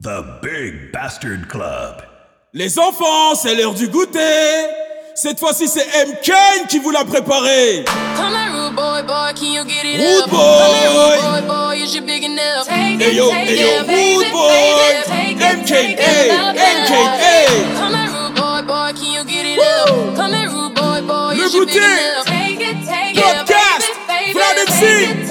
The Big Bastard Club. Les enfants, c'est l'heure du goûter. Cette fois-ci, c'est M. Kane qui vous l'a préparé. Come rude boy, boy, can you get it Rude up? boy. Come here, rude boy, boy, is you big enough? Take Hey yo, take hey yo, it, baby, rude boy. take it, take it, MKA, take it, love it, MKA. love it. Come rude boy, boy, can you get it up? Come rude boy, boy, Le is you big goûter. enough? Take it, take it, Podcast. baby, baby, take it,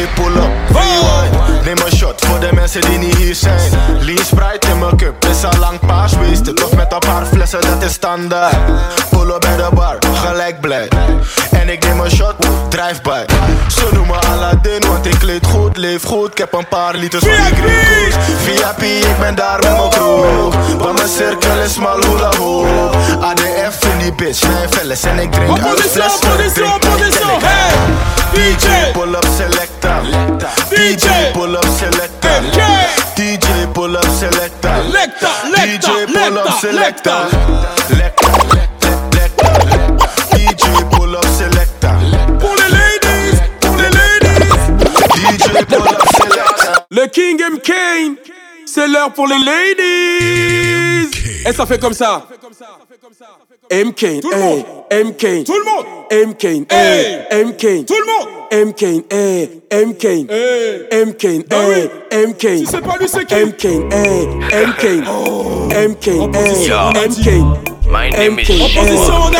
DJ pull up, rewind. Neem een shot voor de mensen die niet hier zijn. Lean Sprite in mijn cup, is al lang paars Wasted of met een paar flessen, dat is standaard. Pull up bij de bar, gelijk blij. En ik neem een shot, drive-by Ze noemen Aladdin, want ik kleed goed, leef goed. Ik heb een paar liters van die green VIP, ik ben daar met mijn crew. Want mijn cirkel is mal hula hoop ADF in die bitch, nee velles En ik drink uit fles, ik opposition, drink opposition. drink. DJ. Pull up selector. DJ. DJ pull up selector. DJ pull up selector. DJ pull up selector. DJ pull up selector. Pour les ladies, pour les ladies. DJ pull up selector. Le King M. Kane. C'est l'heure pour les ladies. Et ça fait comme ça. M. Kane, le hey. Eh, monde. M. Kane. Tout le monde. M. Kane. M. Kane. Tout le monde. eh, M. Kane. M. Kane. eh. M. Kane, Ben. M. Kane. Si c'est pas lui, c'est qui M. Kane. M. Kane. M. Kane. M. Kane. My name MK, is Opposition,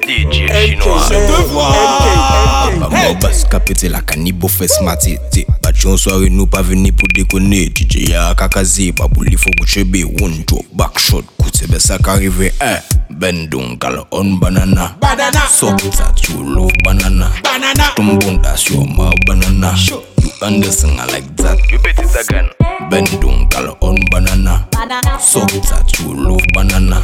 DJ Chinois. Je te vois. Maman basse capete la canibo fesse ma tete. Patron soirée nous pas venu pour déconner. DJ ya kakazi, babou li faut bouchebe. One drop, back shot, koute be ça qu'arrivé. Eh, ben donc gal on banana. Banana. So that you love banana. Banana. Tumbunda sur ma banana. Show. You understand I like that. You bet it again. Ben donc gal on banana. Banana. So that you love banana.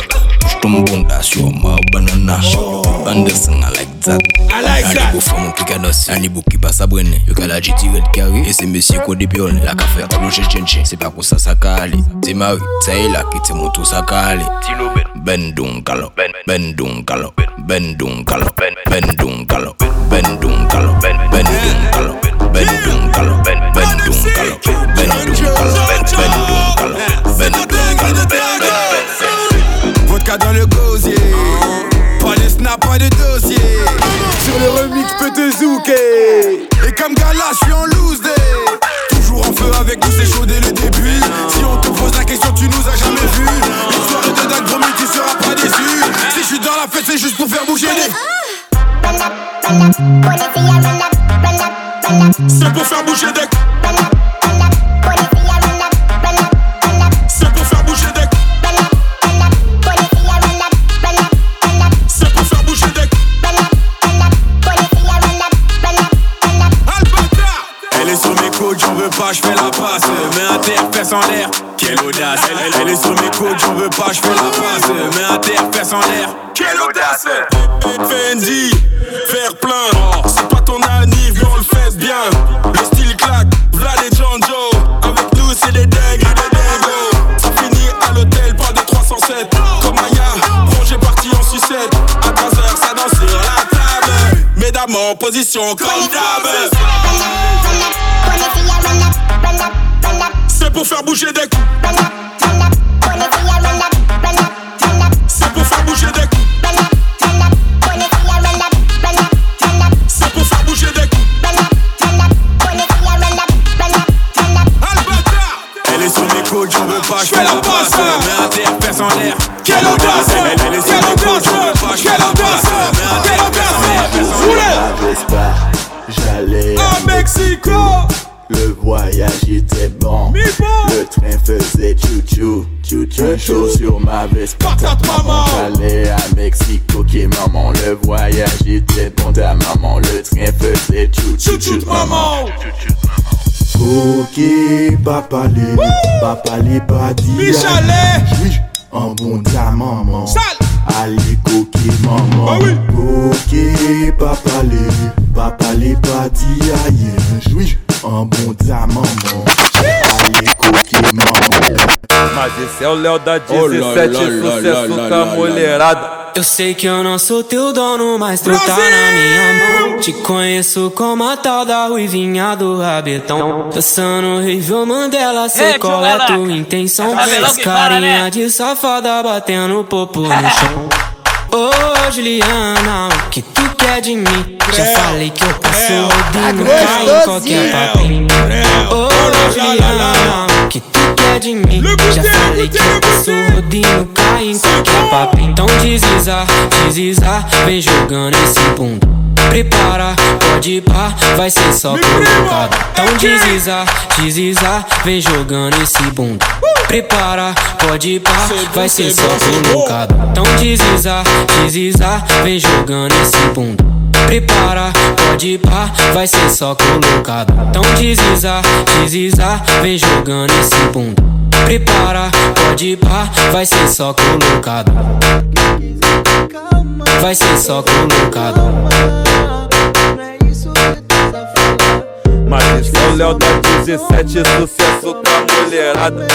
Tumbon das your ma banana. You understand I like that. I like that. li bo fon ki ka dosi An li bo ki pa sa brene Yo ka la jeti red kari E se mesye ko de pione La ka fe aloje chenche Se pa ko sa sa ka ale Te mari, sa la ki te moto sa ka ale Tilo Ben. Ben don kalo Ben. Ben don kalo Ben don kalo Ben Ben don kalo Ben don kalo Ben Ben don kalo Ben don kalo Ben Ben don kalo Ben don kalo Ben Ben don kalo de snap, pas de dossier Sur le remix peut te zouker Et comme Gala, je suis en loose day. Toujours en feu avec nous, c'est chaud dès le début. Si on te pose la question, tu nous as jamais vu Une soirée de dingue, promis, tu seras pas déçu. Si je suis dans la fête, c'est juste pour faire bouger les C'est pour faire bouger des. Passe Mets un terre, fesse en l'air, quelle audace. Elle, elle- est sur mes côtes, j'en veux pas, je fais la passe. Mets un terre, fesse en l'air. Quelle audace. Fendi, faire plein. C'est pas ton anniv mais on le fait bien. Le style claque, v'là les Janjo Avec nous c'est des dingues et des dingos Ça finit à l'hôtel, pas de 307 Comme Aya, rongé parti en sucette. À 3h ça danse sur la table. Mesdames en position comme d'hab C'est pour faire bouger des coups. C'est pour faire bouger des coups. C'est pour faire bouger des coups. Elle est sur mes côtes, j'en veux pas, je fais la passe. Mets un terre, en l'air. Quelle audace! Quelle audace! Quelle audace! Quelle audace Roulez! Vespa, j'allais À Mexico Le voyage était bon. Le train faisait chou-chou Chou-chou chaud sur ma Patate maman J'allais à Mexico, qui maman. Le voyage était bon ta maman. Le train faisait chou-chou maman. Ok, papa les Papa les pas Oui, en bon ta maman. Allez coquille maman. Ok papa les Papa les pas dit aïe. Oui ta maman Allez coquille maman Mas esse é o Léo da Oh, lá, 17, lá, lá, sucesso com a mulherada. Eu sei que eu não sou teu dono, mas tu tá na minha mão. Te conheço como a tal da ruivinha do rabetão. Dançando Rivel Mandela, sei qual é tua intenção. As carinha de safada batendo popo no chão. Ô Juliana, o que tu quer de mim? Já falei que eu passo rodinho, cai em qualquer papinho. Ô Juliana, o que de mim? Já falei que eu passo rodinho, cai em qualquer papinho. Então desliza, desliza, vem jogando esse bunda. Prepara, pode ir pá, vai ser só colocado. Então desliza, desliza, vem jogando esse bunda. Prepara, pode ir pá, vai ser só colocado. Então desliza, desliza, vem jogando esse bunda. Prepara, pode pá, vai ser só colocado. Então desliza, desliza, vem jogando esse bunda. Prepara, pode pá, vai ser só colocado. Vai ser só colocado. Mas esse é o Léo da 17, sucesso com a mulherada.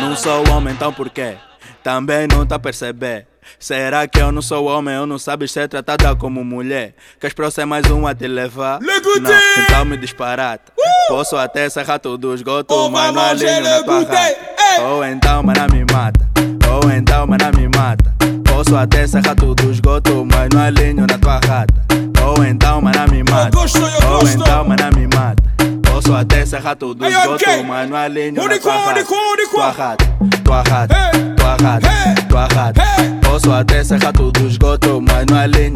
Não sou homem, então por quê? Também não tá perceber. Será que eu não sou homem ou não sabes ser tratada como mulher? Queres pra ser mais um a te levar? Não, então me disparata. Posso até serrar todo o esgoto, Oh, mas não alinho na tua! Ou então, mana me mata. Ou então, mana me mata. Posso até serrar todo o esgoto, mas não alinho na tua rata. Ou então, mana me mata. eu Ou então, mana me mata. Tua rata. Tua rata, tua rata, tua rata, tua rata.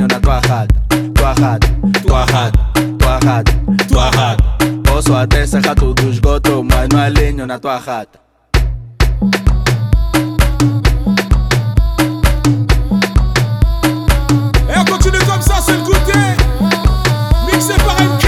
Na tua rata. Tua rata, tua rata, tua rata, tua rata. Na tua rata. Et on continue comme ça, c'est le goûter. Mixé par. MK,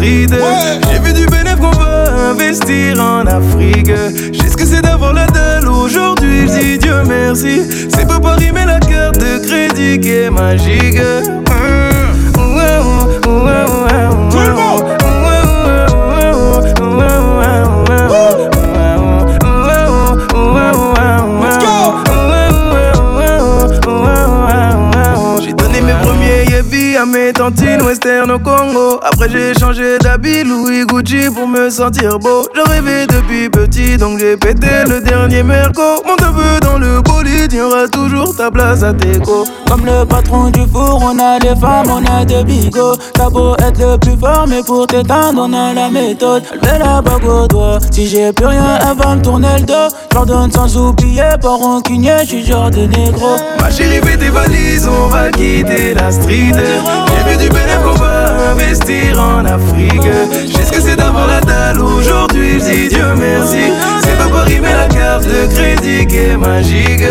J'ai vu du bénéfice qu'on va investir en Afrique. J'ai ce que c'est d'avoir la dalle aujourd'hui, je dis Dieu merci. C'est pas Paris mais la carte de crédit qui est magique au Congo. Après j'ai changé d'habit Louis Gucci pour me sentir beau. Je rêvais depuis petit donc j'ai pété le dernier merco. Mon neveu dans le bolide, y aura toujours ta place à Teco. Comme le patron du four, on a des femmes, on a des bigots. T'as beau être le plus fort, mais pour t'éteindre, on a la méthode. Elle met la bague au doigt. Si j'ai plus rien, elle va me tourner le dos. J'en donne sans oublier, pas rancunier, j'suis genre de négro. Ma chérie fais tes valises, on va quitter la street. J'ai vu du bénéfice investir en Afrique. Je sais ce que c'est d'avoir la dalle aujourd'hui, je Dieu merci. C'est pas pour arriver la carte de crédit qui est magique.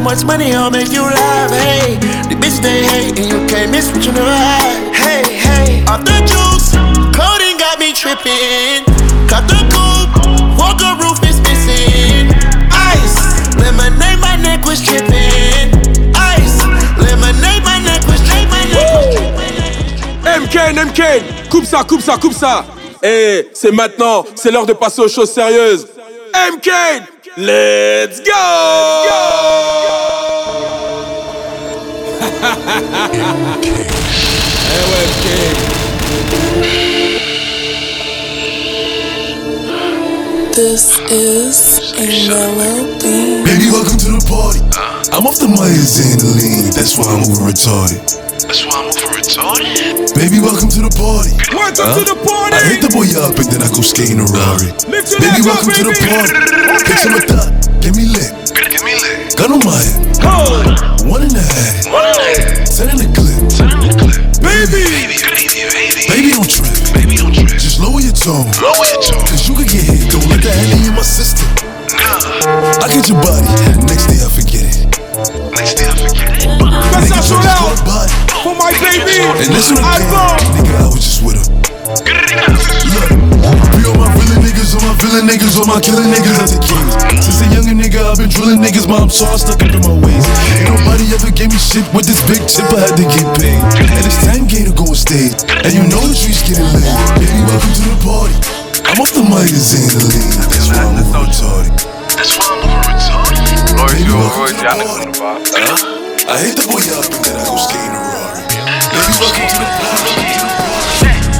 Much money, I'll make you laugh. Hey, the bitch they hate, and you can't miss what you never had. Hey, hey, off the juice, clothing got me tripping. Cut the coupe, walker roof is missing. Ice, lemonade, my neck was tripping. Ice, lemonade, my neck was tripping. My neck was tripping. MK, MK, coupe ça, coupe ça, coupe ça. Et c'est maintenant, c'est l'heure de passer aux choses sérieuses. MK, let's go! Eh ouais, This is a melody. Baby, welcome to the party. I'm off the Myers and the lean, that's why I'm over retarded. That's why I'm over retarded. Baby, welcome to the party. Welcome to the party. I hit the boy up and then I go skating a Rari. Baby, legs up, welcome to the baby. party. Picture tone. Lower your tone. Cause you could get hit. Don't let that handy in my system. I get your body. Next day I forget it. Next day I forget it. That's not so Nigga, body. For my baby. And listen again, Album. Niggas, all my killing niggas as a kid. Since a younger nigga, I've been drilling niggas, mom saw I stuck up in my ways. Ain't nobody ever gave me shit with this big tip, I had to get paid. And it's 10K to go on stage, and you know the streets getting laid. Baby, welcome to the party. I'm off the mic and saying the lean, that's why I'm over retarded. That's why I'm over retarded. Baby, welcome to the party. Huh? I hit the boy up and then I go skating a Rari. Baby, welcome to the party.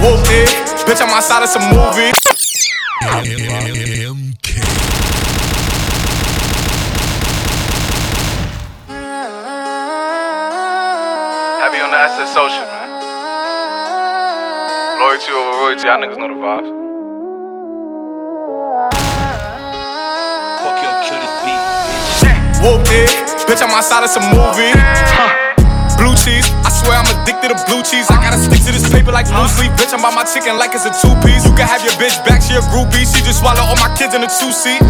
Whooped it. Bitch, I'm outside of some movie. Heavy on the SS social, man. Loyalty over royalty, y'all niggas know the vibes. Fuck your kill Whooped it. Bitch, I'm outside of some movie. Huh. Blue cheese, I swear I'm addicted to blue cheese. I gotta stick to this paper like blue sleep. Bitch, I'm by my chicken like it's a two piece. You can have your bitch back, she a groupie. She just swallow all my kids in a two seat.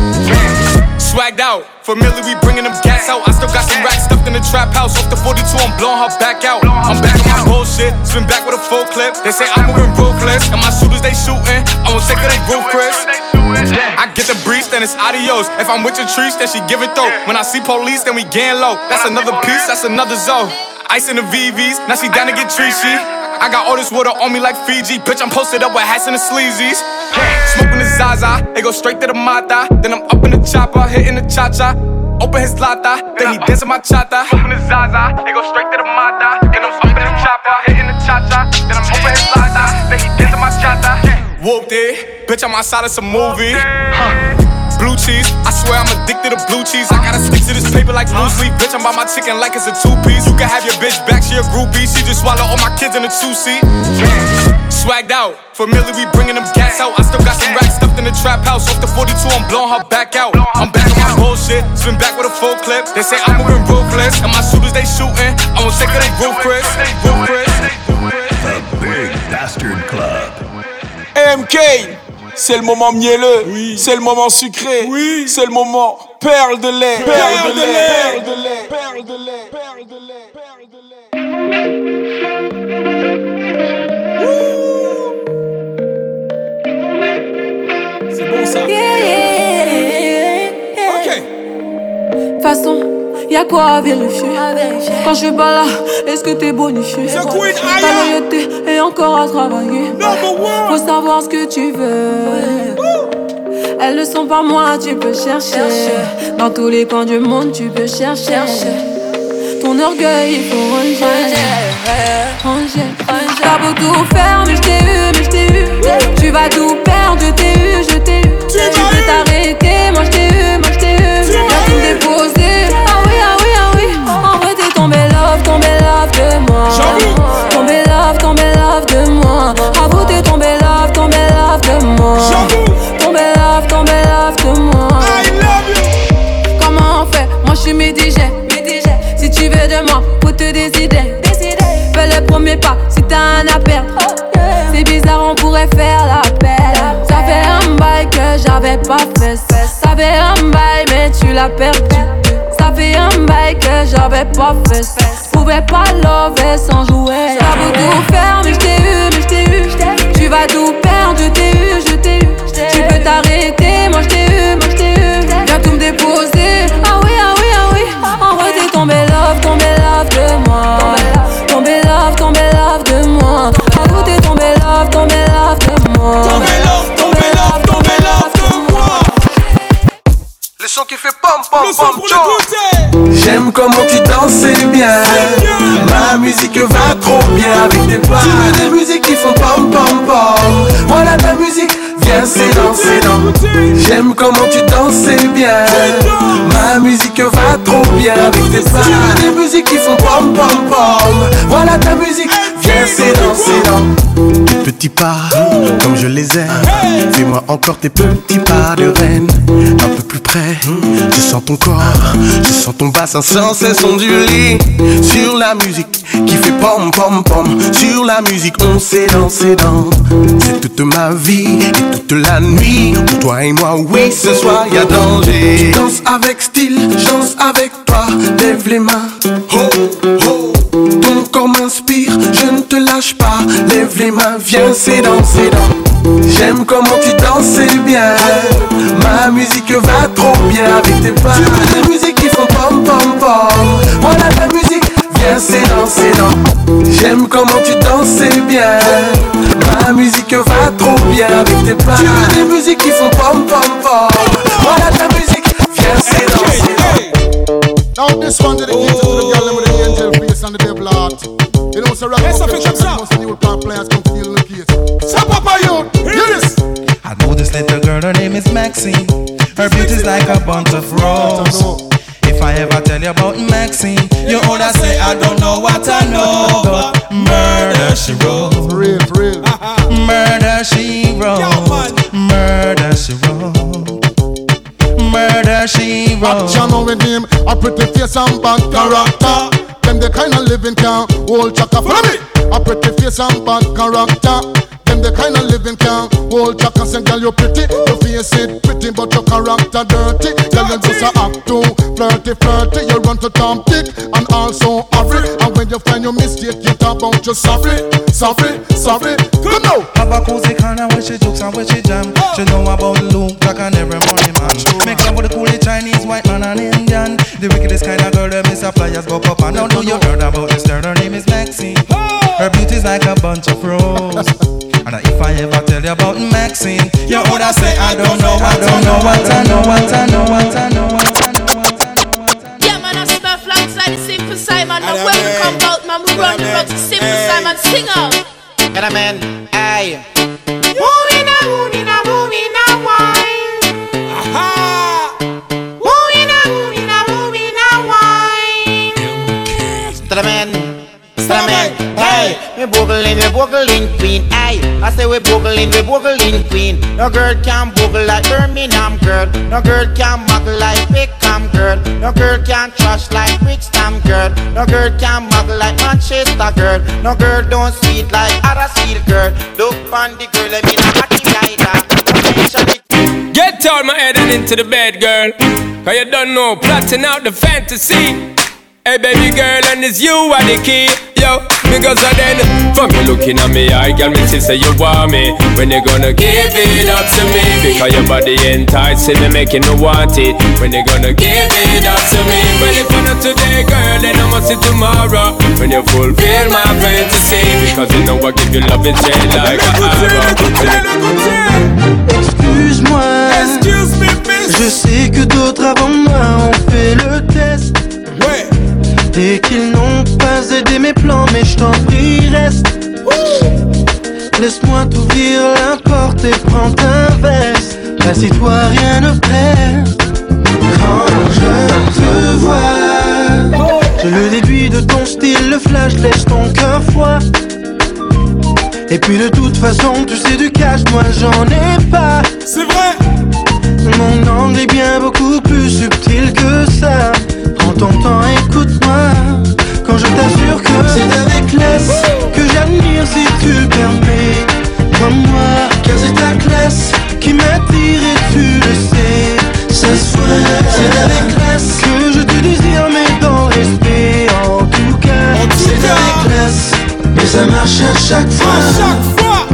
Swagged out, familiar, we bringing them gas out. I still got some racks stuffed in the trap house. Off the 42, I'm blowing her back out. I'm back on my bullshit, spin back with a full clip. They say I'm moving ruthless, and my shooters they shooting. I won't take of they roof, Chris. I get the breeze, then it's adios. If I'm with your trees, then she give it though. When I see police, then we gang low. That's another piece, that's another zone. Ice in the VVs, now she down to get treachy. I got all this water on me like Fiji. Bitch, I'm posted up with hats and the sleazies. Smoking the Zaza, it go straight to the Mata. Then I'm up in the chopper, hitting the cha cha. Open his lata, then he dancing my chata. Smoking the Zaza, it go straight to the Mata. Then I'm up in the chopper, hitting the cha cha. Then I'm open his lata, then he dancing my chata. Whooped it, bitch, I'm outside of some movie. Blue cheese, I swear I'm addicted to blue cheese. I gotta stick to this paper like blue sleep. Bitch, I'm by my chicken like it's a two piece. You can have your bitch back, she a groupie. She just swallow all my kids in a two seat. Swagged out, familiar, we bringing them gas out. I still got some racks stuffed in the trap house. Off the 42, I'm blowing her back out. I'm back on my bullshit, spin back with a full clip. They say I'm moving ruthless, and my shooters they shooting. I won't take of they roof, Chris. Roof, Chris. The Big Bastard Club. MK, c'est le moment mielleux, c'est le moment sucré, c'est le moment perle de lait, perle de lait, perle de lait, perle de lait, perle de lait, perle de lait. C'est bon ça. De toute façon, y'a quoi à vérifier Quand je suis pas là, est-ce que t'es bonifié Ta loyauté est encore à travailler. Faut savoir ce que tu veux. Elles ne sont pas moi, tu peux chercher. Dans tous les coins du monde, tu peux chercher. Ton orgueil, il faut ranger. T'as beau tout faire, mais je t'ai eu, mais je t'ai eu. Tu vas tout perdre, je t'ai eu, je t'ai eu. Tu peux t'arrêter, moi je t'ai eu, moi je t'ai eu. Viens tout déposer. Ah oui, ah oui, ah oui. En vrai, t'es tombé love, tombé love de moi. J'avoue. Tomber love, tomber love de moi. I love you. Comment on fait? Moi je suis midigé. midigé. Si tu veux de moi, faut te décider. décider. Fais le premier pas si t'as un à perdre. Oh, yeah. C'est bizarre, on pourrait faire la paix. Ça fait un bail que j'avais pas fait. Ça fait un bail, mais tu l'as perdu. Ça fait un bail que j'avais pas fait. J'pouvais pas lover sans jouer. J'avoue tout faire, mais j't'ai eu, mais j't'ai eu, j't'ai eu. Tu vas tout perdre, je t'ai eu, je t'ai eu. Tu peux t'arrêter, moi j't'ai eu, moi j't'ai eu. Viens tout me déposer. Ah oui, ah oui, ah oui. En vrai, t'es tombé love, tombé love de moi. Tombé love, tombé love de moi. J'avoue, t'es tombé love, tombé love de moi. Tombé love, tombé love, tombé love de moi. Le son qui fait pom pom pom Joe. J'aime comment tu danses bien. Ma musique va trop bien avec tes pas. Tu veux des musiques qui font pom pom pom. Voilà ta musique, viens c'est dans, c'est dans. J'aime comment tu danses bien. Ma musique va trop bien avec tes pas. Tu veux des musiques qui font pom pom pom. Voilà ta musique, viens c'est dans, c'est dans. Tes petits pas, comme je les aime. Fais-moi encore tes petits pas de reine. Un peu plus près, je sens ton corps, je sens ton bassin sans cesse onduler. Sur la musique qui fait pom pom pom. Sur la musique, on s'est dansé dans. C'est toute ma vie et toute la nuit. Pour toi et moi, oui, ce soir y a danger. Je danse avec style, je danse avec toi. Lève les mains, ho ho. Corps m'inspire, je ne te lâche pas. Lève les mains, viens, c'est dans, c'est dans. J'aime comment tu danses bien. Ma musique va trop bien avec tes pas. Tu veux des musiques qui font pom pom pom. Voilà ta musique, viens, c'est dans, c'est dans. J'aime comment tu danses bien. Ma musique va trop bien avec tes pas. Tu veux des musiques qui font pom pom pom. Voilà ta musique, viens, c'est dans, c'est dans. Devil heart. You know, so rock Yes, I up think and so. most new part players come feel the case. Stop up my youth, hear this. I know this little girl, her name is Maxine. Her beauty's like a bunch of roses. If I ever tell you about Maxine, you wanna say I don't know what I know. But murder she wrote. For real, for real. Murder she wrote. Murder she wrote. Murder she wrote. Action with him, a pretty face and bad character. Them the kind of living can hold chaka. Follow me. A pretty face and bad character. Them the kind of living can hold chaka. Say, girl, you pretty, your face it pretty, but your character dirty. Girl, you just a act too flirty, flirty. You run to Tom Dick and also Harry. And when you find your mistake, you talk about your sorry, sorry, sorry. Come now. Have a cozy corner where she jokes and where she jam. She know about Luke, Jack and every morning man. Make love with the coolest Chinese, white man and Indian. The wickedest kind of girl, them is a flyers go up and down. Know you heard about this girl? Her name is Maxine. Her beauty's like a bunch of roses. And if I ever tell you about Maxine, you woulda say I don't know, I don't know what I know, what I know, what I know, what I know. Yeah, man, I smell flanks like the Simple Simon. Now when we come out, man, we run the road to Simple Simon. Sing out. Get a man, aye. Boogling queen, aye. I say we boogling, we boogling queen. No girl can boogle like Birmingham girl. No girl can muggle like Pickham girl. No girl can trash like Brixton girl. No girl can muggle like Manchester girl. No girl don't sweet like Huddersfield girl. Look on the girl, let me not rider. Get out my head and into the bed, girl. Cause you don't know, plotting out the fantasy. Hey baby girl, and it's you are the key. Yo, because of then, from you looking at me, I girl, me see say you want me. When you gonna give it up to me? Because your body enticing me, making me want it. When you gonna give it up to me? Well, if not today, girl, then I must see tomorrow. When you fulfill my fantasy, because you know I give you love and chain like a arrow. Excuse-moi. Je sais que d'autres avant moi ont fait le test. Et qu'ils n'ont pas aidé mes plans, mais je t'en prie, reste. Laisse-moi t'ouvrir la porte et prends ta veste. Assis-toi, rien ne perd. Quand je te vois, je le déduis de ton style, le flash laisse ton cœur froid. Et puis de toute façon, tu sais du cash, moi j'en ai pas. C'est vrai. Mon angle est bien beaucoup plus subtil que ça. Prends ton temps, je t'assure que c'est avec classe que j'admire si tu permets. Crois-moi, car c'est ta classe qui m'attire et tu le sais. Ça se c'est avec classe que je te désire, mais dans le respect. En tout cas, c'est avec classe et ça marche à chaque fois. À chaque fois.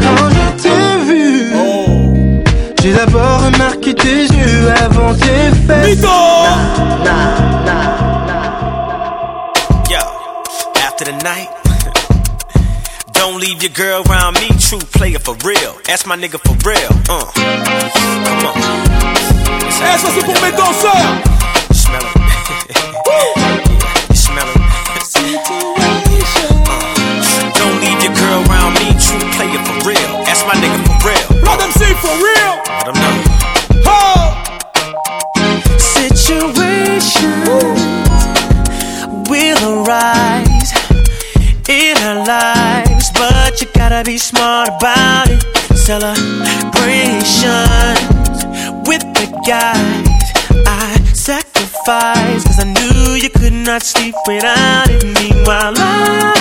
Quand je t'ai vu, oh. j'ai d'abord remarqué tes yeux avant tes fesses. Girl around me. True player for real. That's my nigga for real. Uh, come on. Ça c'est pour mes danseurs. Smell it. You smell it. Uh, don't leave your girl around me. True player for real. That's my nigga for real. Let them see for real. Let 'em know. Situations will arise but you gotta be smart about it. Celebrations with the guys I sacrificed, cause I knew you could not sleep without it. Meanwhile, I,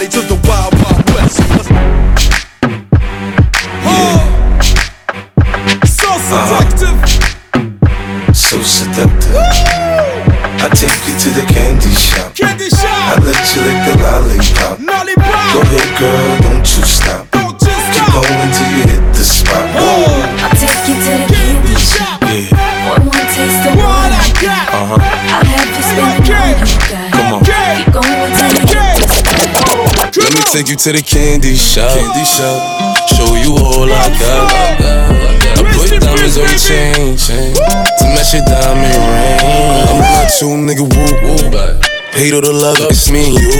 everybody to take you to the candy shop. Candy shop. Show you all I got. I put diamonds on your chain, chain to match your diamond ring. I'm not you, nigga. Woo woo. Hate or the love, it's me and you.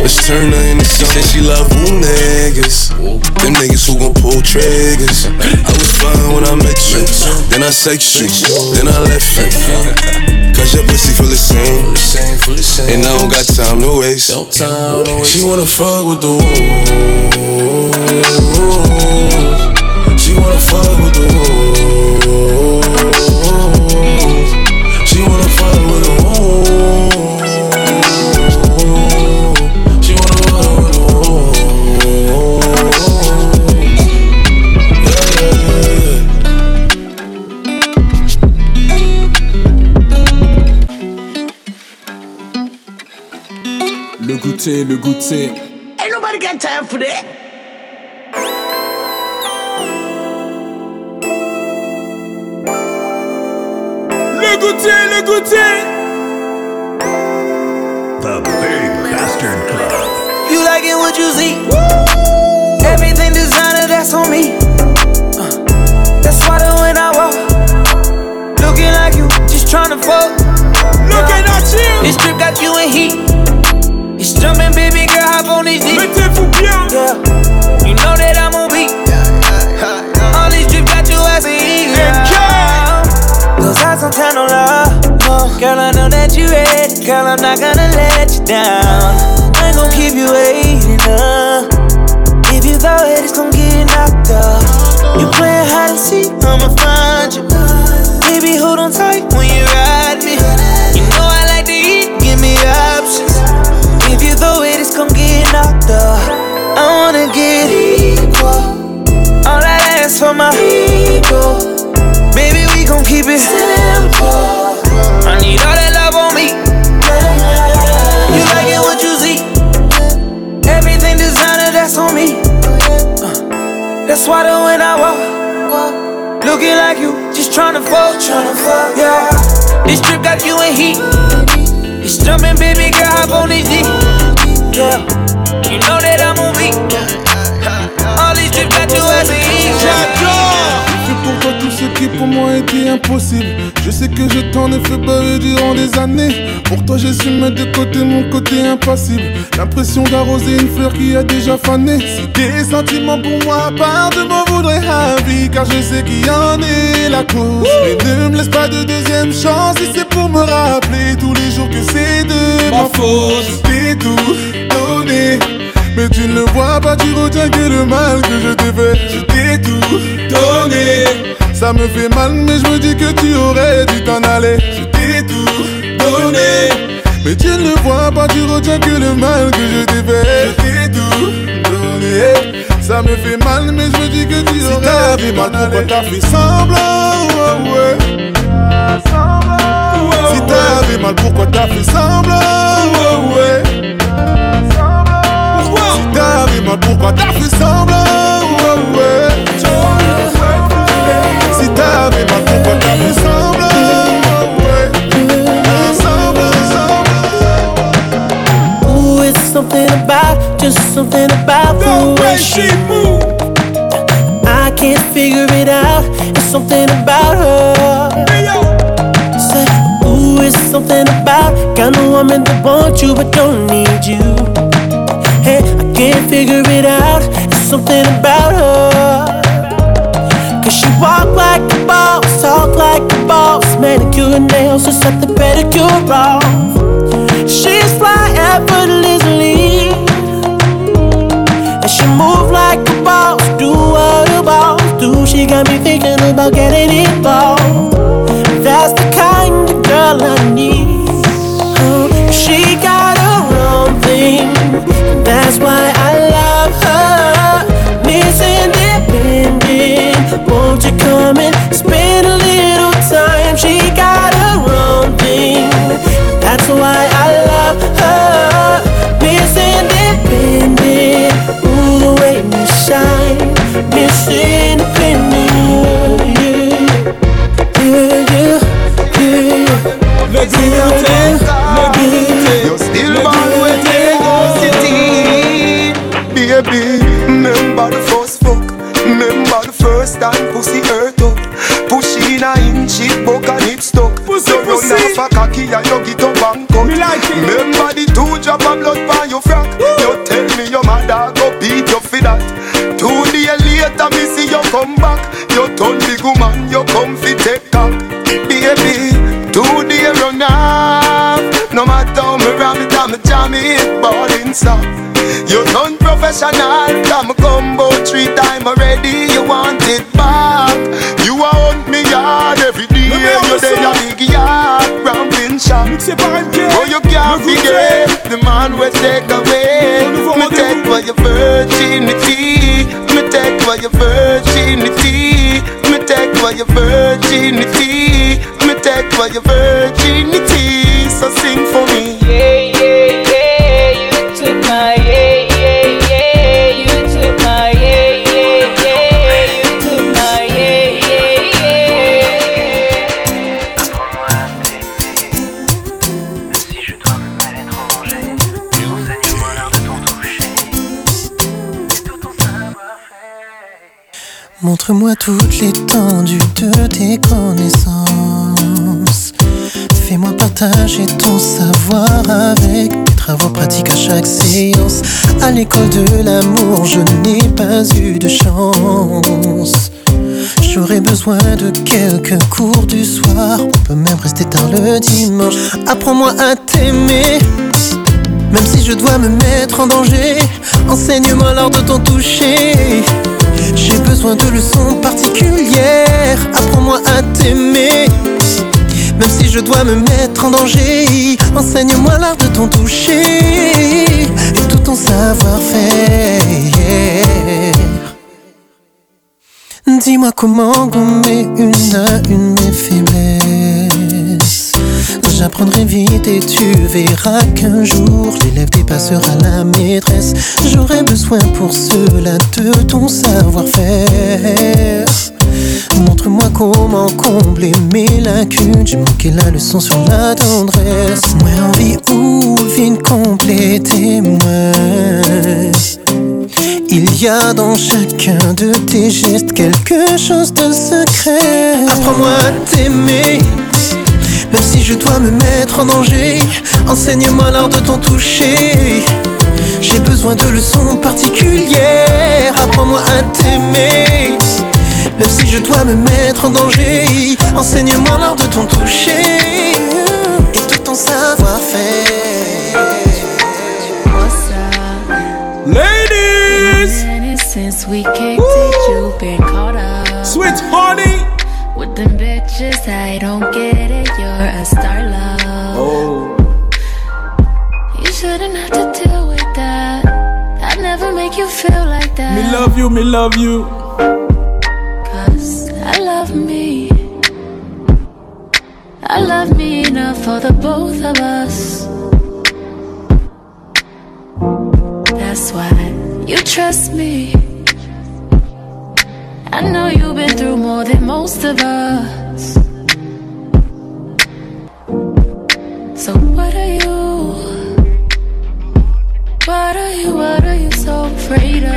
Let's turn her into She said she love who niggas. Them niggas who gon' pull triggers. I was fine when I met you. Then I sex you. Then I left you. Cause your pussy feel the same. And I don't got time to waste. She wanna fuck with the wolves. She wanna fuck with the wolves. Goûter, le goûter. Ain't nobody got time for that. Le goûter, le goûter. The Big Bastard Club. You like it what you see? Everything designer, that's on me. Uh, that's why that when I walk, looking like you, just tryna fuck. Looking at you. This trip got you in heat. It's jumping, baby girl, hop on this Jeep. Mettez-vous bien. Yeah, you know that I'm on beat. All these trips got you as a heat. Cause I don't tell no love. Girl, I know that you ready. Girl, I'm not gonna let you down. I ain't gon' keep you waiting up. If you throw it, it's gon' get knocked up. You playing hide and seek, I'ma find you. Baby, hold on tight when you ride me. I wanna get equal. All I ask for my ego. Baby, we gon' keep it simple. I need all that love on me. You like it what you see? Everything designer, that's on me. Uh, that's why the when I walk, looking like you, just tryna fuck, tryna fuck, yeah. This trip got you in heat. It's jumping, baby, girl, hop on these D, yeah you know that I'm on beat. All these trips got you as a ce qui pour moi était impossible. Je sais que je t'en ai fait baver durant des années. Pour toi, j'ai su mettre de côté mon côté impassible. L'impression d'arroser une fleur qui a déjà fané. Si tes sentiments pour moi, part de m'en voudrais vie car je sais qu'il y en est la cause. Mais ne me laisse pas de deuxième chance, si c'est pour me rappeler tous les jours que c'est de ma faute. Je t'ai tout donné. Mais tu ne le vois pas, tu retiens que le mal que je t'ai fait. Je t'ai tout donné. Ça me fait mal, mais je me dis que tu aurais dû t'en aller. Je t'ai tout donné. Mais tu ne le vois pas, tu retiens que le mal que je t'ai fait. Je t'ai tout donné. Ça me fait mal, mais je me dis que tu aurais dû t'en aller. Pourquoi t'as fait semblant? ouais. Si t'avais mal, pourquoi t'as fait semblant? ouais. Si t'avais mal, pourquoi t'as fait semblant? Ouais, Si something about, just something about the way she moves. I can't figure it out. It's something about her. Say, ooh, it's something about of woman that want you but don't need you. Hey, I can't figure it out. It's something about her. Walk like a boss, talk like a boss. Manicure and nails, just set the pedicure off. She's fly effortlessly. And she move like a boss, do what a boss do. She got me thinking about getting involved. That's the kind of girl I need. She got And spend a little time? She got her own thing. That's why I love her. Miss Independent. Ooh, the way you shine. Miss Independent. Yeah, yeah, yeah, yeah. Le Pussy. off a cocky and you get up and cut. Remember the two drop of blood from your frack. You tell me your mother go beat you for that. Two days later, me see you come back. You turn big woman, you come fi take cock. Baby, two days run off. No matter how me ram it, I'm jam it, ballin' stop. You done professional, come combo three time already. You want it back. You a hunt me yard every day. You day a big yard, rambling shop. Oh, you can't forget the man will take away. Me take away your virginity. Me take away your virginity. Me take away your virginity. Me take away your virginity. Montre-moi toute l'étendue de tes connaissances. Fais-moi partager ton savoir avec des travaux pratiques à chaque séance. À l'école de l'amour, je n'ai pas eu de chance. J'aurais besoin de quelques cours du soir. On peut même rester tard le dimanche. Apprends-moi à t'aimer. Même si je dois me mettre en danger, enseigne-moi l'art de ton toucher. J'ai besoin de leçons particulières. Apprends-moi à t'aimer. Même si je dois me mettre en danger, enseigne-moi l'art de ton toucher et tout ton savoir-faire. Dis-moi comment gommer une à une mes. J'apprendrai vite et tu verras qu'un jour l'élève dépassera la maîtresse. J'aurai besoin pour cela de ton savoir-faire. Montre-moi comment combler mes lacunes. J'ai manqué la leçon sur la tendresse. Moi envie ou vine compléter moi. Il y a dans chacun de tes gestes quelque chose de secret. Apprends-moi à t'aimer. Même si je dois me mettre en danger, enseigne-moi l'art de ton toucher. J'ai besoin de leçons particulières. Apprends-moi à t'aimer. Même si je dois me mettre en danger, enseigne-moi l'art de ton toucher et tout ton savoir-faire. Ladies! Since we kicked it, you've been caught up. Sweet honey! Bitches, I don't get it. You're a star love. Oh. You shouldn't have to deal with that. That never make you feel like that. Me love you, me love you. Cause I love me. I love me enough for the both of us. That's why you trust me. I know you've been through more than most of us. So what are you? What are you? What are you so afraid of?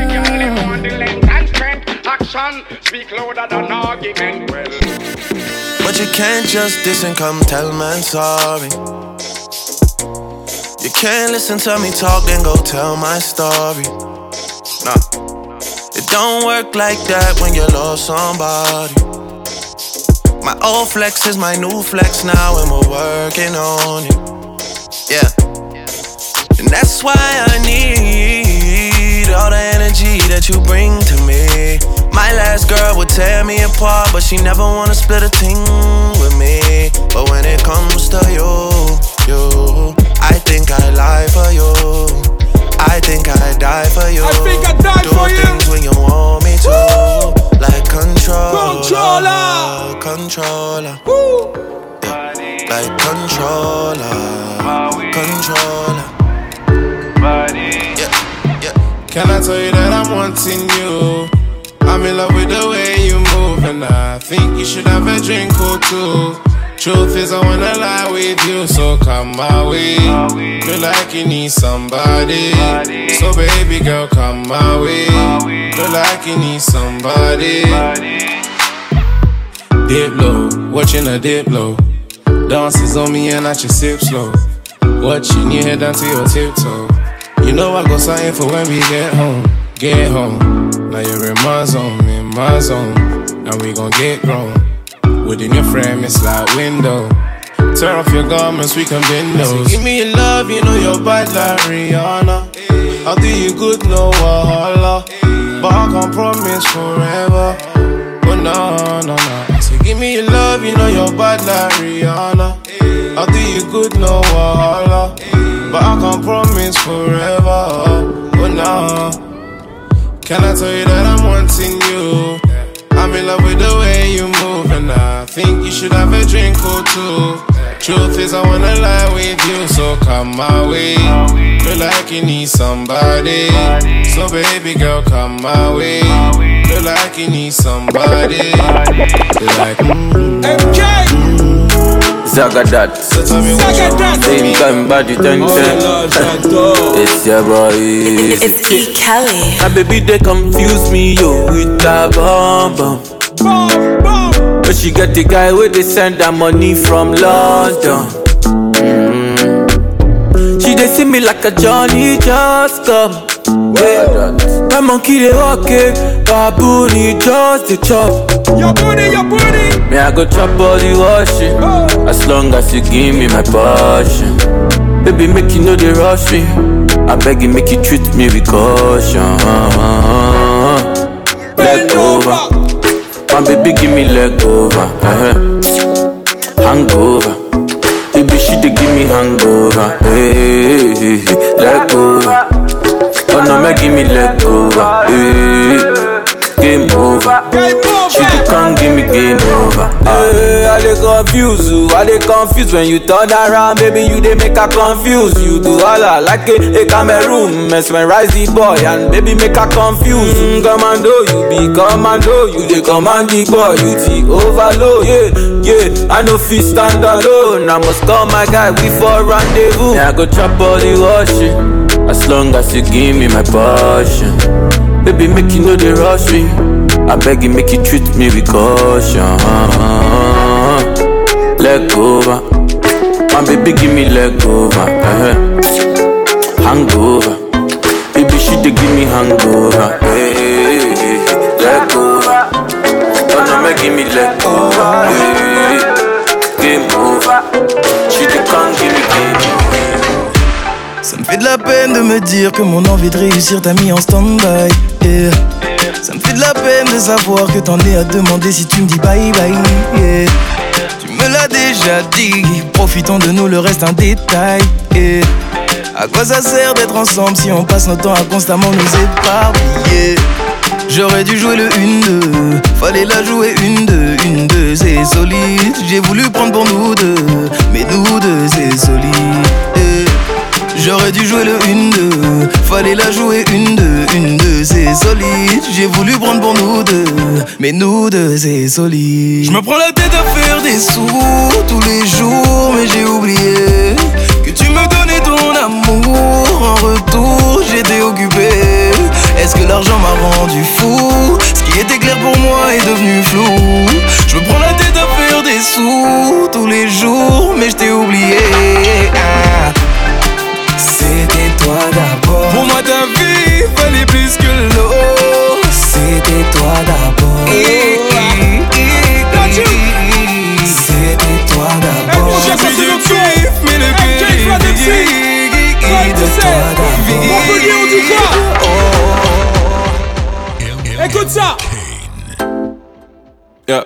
Action speak louder than argument. Well, But you can't just diss and come tell man sorry. You can't listen to me talk, then go tell my story. Nah, it don't work like that when you love somebody. My old flex is my new flex now, and we're working on it. Yeah, and that's why I need all the energy that you bring to me. My last girl would tear me apart, but she never wanna split a thing with me. But when it comes to you, you, I think I lie for you. I think I die for you. I think I die Do for you. things when you want me to, like control. Controller. Controller. Yeah. Like controller. Controller. Can I tell you that I'm wanting you? I'm in love with the way you move, and I think you should have a drink or two. Truth is, I wanna lie with you, so come my way. Feel like you need somebody, so baby girl, come my way. Feel like you need somebody. Dip low, watching a dip low. Dances on me and I just sip slow. Watching you head down to your tiptoe. You know I go sign for when we get home, get home. Now you're in my zone, in my zone, and we gon' get grown. Within your frame, it's like window. Tear off your garments, we can bend those. give me your love, you know you're bad like Rihanna. I'll do you good, no wahala. But I can't promise forever. Oh no, no, no. So give me your love, you know you're bad like Rihanna. I'll do you good, no wahala. But I can't promise forever. Oh no. Can I tell you that I'm wanting you? I'm in love with the way you move, think you should have a drink or two. Truth is, I wanna lie with you, so come my way. Feel like you need somebody, so baby girl, come my way. Feel like you need somebody, like mm, Zagadat. Same time body ten ten. It's your boy. It's E. Kelly. My baby they confuse me yo with that bomb bomb. But she get the guy where they send her money from London. Mm. She they see me like a Johnny just come. Yeah. My monkey they walk it, baboon he just the chop. Your booty, your booty. Me I go chop all the washing As long as you give me my passion Baby make you know they rush me I beg you make you treat me with caution Leg over My baby give me leg over uh-huh. Hangover Baby she dey give me hangover hey, hey, hey. Leg over Oh no, make give me leg over hey. Game over. She dey come give me game over. Hey, I dey confuse you, I dey confuse when you turn around, baby you dey make her confuse. You do all I like a, a Cameroon, mesmerize the boy and baby make her confuse. Mm, commando, you be commando, you dey command the boy, you the overload. Yeah, yeah, I no fit stand alone. I must call my guy, we for rendezvous. Yeah, I go chop all the washing. As long as you give me my passion Baby, make you know they rush me. I beg you, make you treat me with caution. Leg over My baby, give me leg over uh-huh. Hangover. Baby, she dey give me hangover. Hey, hey, hey. Leg over Oh no, make give me leg over hey, Game over. She dey come give me game over Ça me fait de la peine de me dire que mon envie de réussir t'a mis en stand-by. Ça me fait de la peine de savoir que t'en es à demander si tu me dis bye bye. Tu me l'as déjà dit, profitons de nous, le reste un détail. yeah. À quoi ça sert d'être ensemble si on passe notre temps à constamment nous éparpiller? J'aurais dû jouer le 1-2, fallait la jouer une deux, une deux, c'est solide. J'ai voulu prendre pour nous deux, mais nous deux, c'est solide. J'aurais dû jouer le 1-2 Fallait la jouer une deux, une deux, c'est solide. J'ai voulu prendre pour nous deux Mais nous deux c'est solide. Je me prends la tête à faire des sous tous les jours Mais j'ai oublié Que tu me donnais ton amour. En retour j'étais occupé. Est-ce que l'argent m'a rendu fou? Ce qui était clair pour moi est devenu flou. Je me prends la tête à faire des sous tous les jours Écoute ça Yeah.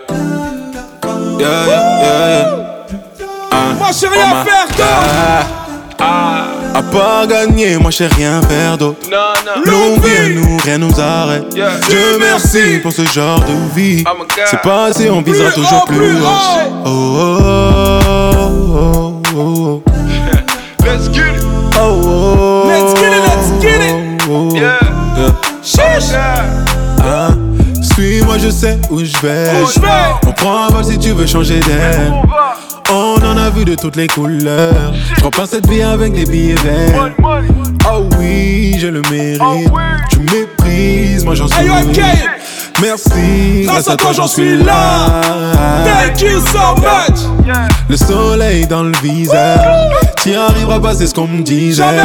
Yeah, yeah, yeah, yeah. Ah, Moi, j'ai rien oh à my faire d'autre. God. À part gagner, moi j'ai rien à faire d'autre. Longue vie à nous, rien nous arrête. Dieu merci pour ce genre de vie. C'est pas assez, on visera Plus toujours plus plus haut. haut. Oh, oh, oh, oh, oh. Let's get it. Oh, oh, Let's get it, let's get it. Oh. Yeah. Yeah. Chiche Ah, Suis-moi, je sais où je vais. On prend un vol si tu veux changer d'air. On en a vu de toutes les couleurs. Je repense cette vie avec des billets verts. Oh oui, je le mérite. Tu méprises, moi j'en suis. Merci, grâce à toi j'en suis là. Thank you so much Le soleil dans le visage. T'y arriveras pas, c'est ce qu'on me disait. Jamais.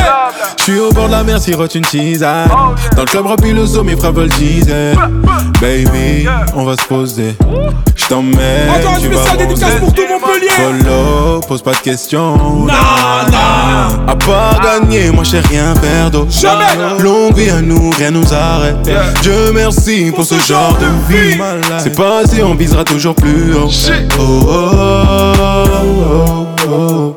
Je suis au bord de la mer, sirote une tisane. Dans le club rempli le zoo, mes frères veulent dizaine. Baby, on va se poser. Je t'emmène, Encore un tu vas spécial dédicace pour tout Montpellier Follow, pose pas de questions. Non À part gagner, moi j'ai rien d'autre. Jamais. Longue vie à nous, rien nous arrête. Dieu merci pour ce genre de vie. C'est pas si on visera toujours plus haut. Oh, oh, oh, oh, oh.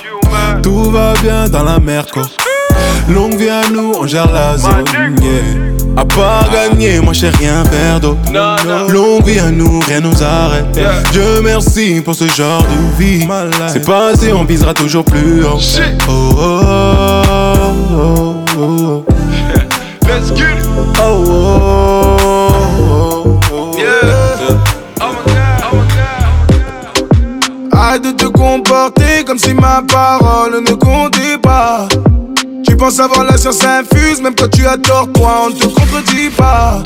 Tout va bien dans la quoi. Longue vie à nous, on gère la zone. yeah. À part gagner, moi j'ai rien non. Longue vie à nous, rien nous arrête. Dieu merci pour ce genre de vie. C'est pas assez, on visera toujours plus haut. Oh, oh, oh, si ma parole ne comptait pas. Tu penses avoir la science infuse, même quand tu tort, toi on ne te contredit pas.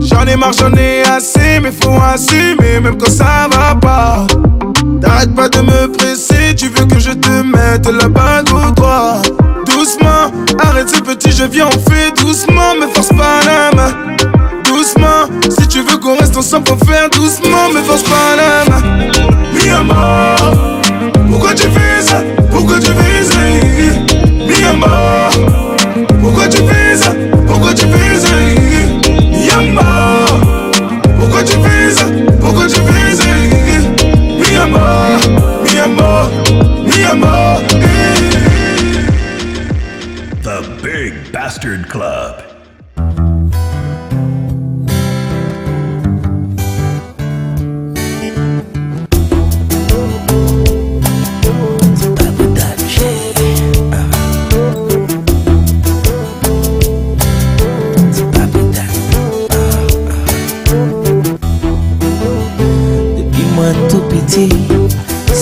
J'en ai marre, j'en ai assez, mais faut assumer, même quand ça va pas. T'arrêtes pas de me presser, tu veux que je te mette la balle au doigt. Doucement, arrête ce petit, je viens, on fait doucement, me force pas la main. Doucement, ensemble, faut faire doucement, mais force pas la main. Mi amor,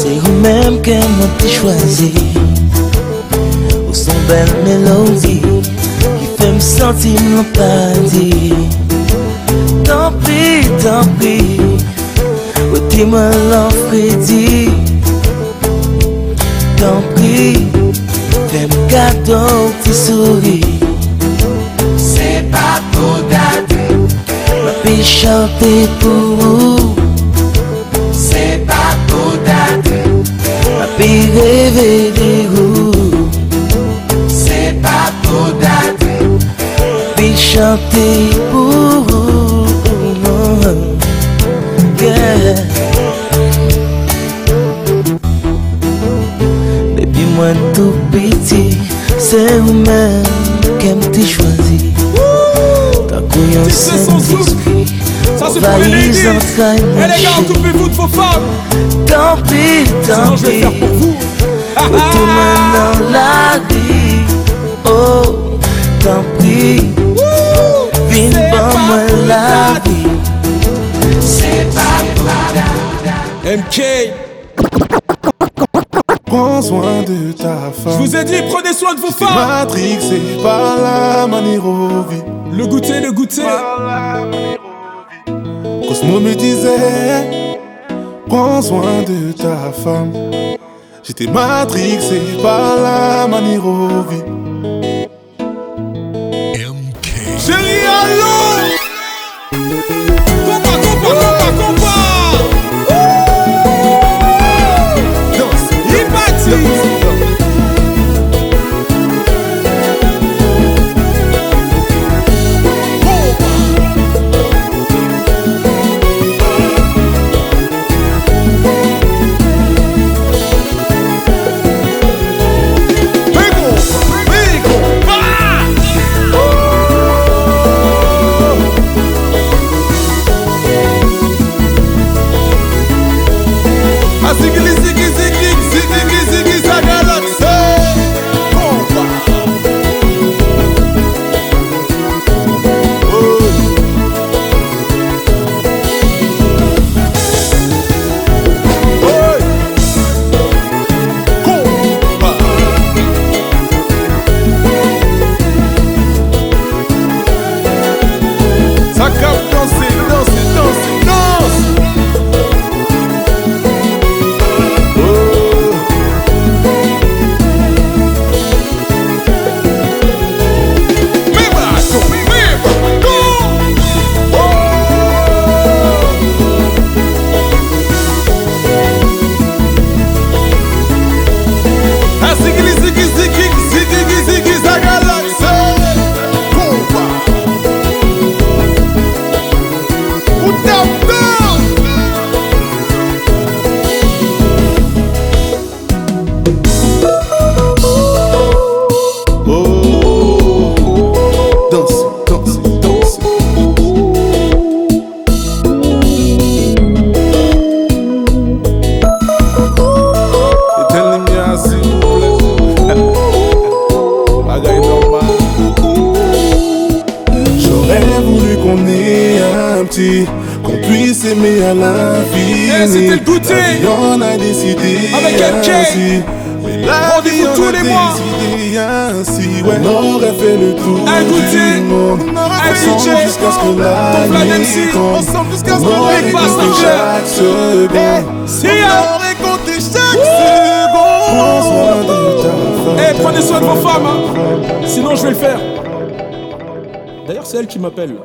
c'est vous-même que moi t'ai choisi. Au son belle mélodie, qui fait me sentir mon paradis. Tant pis, tant pis, où t'es moi l'enfrédit. Tant pis, fais-moi cadeau, t'es souris. C'est pas pour dater, ma fille chanter pour vous. Rêver des roues. C'est pas pour dater, ma fille chanter pour vous. Yeah. Depuis moi tout petit, c'est vous-même qui m'avez choisi. T'as couillon Saint-Esprit, Ça c'est pour les ladies Eh les gars, occupez-vous de vos femmes Tant pis, tant Sinon je vais faire pour vous Retourne dans la vie. Oh, tant pis. Viens pas moi la vie. C'est pas pour MK Prends soin de ta femme. Je vous ai dit, prenez soin de vos femmes Matrixé par la manirovie. Le goûter, le goûter Cosmo me disait Prends soin de ta femme. J'étais matrixé par la manirovie. Chérie, allô? Compa, compa, compa, compa je vais le faire D'ailleurs c'est elle qui m'appelle.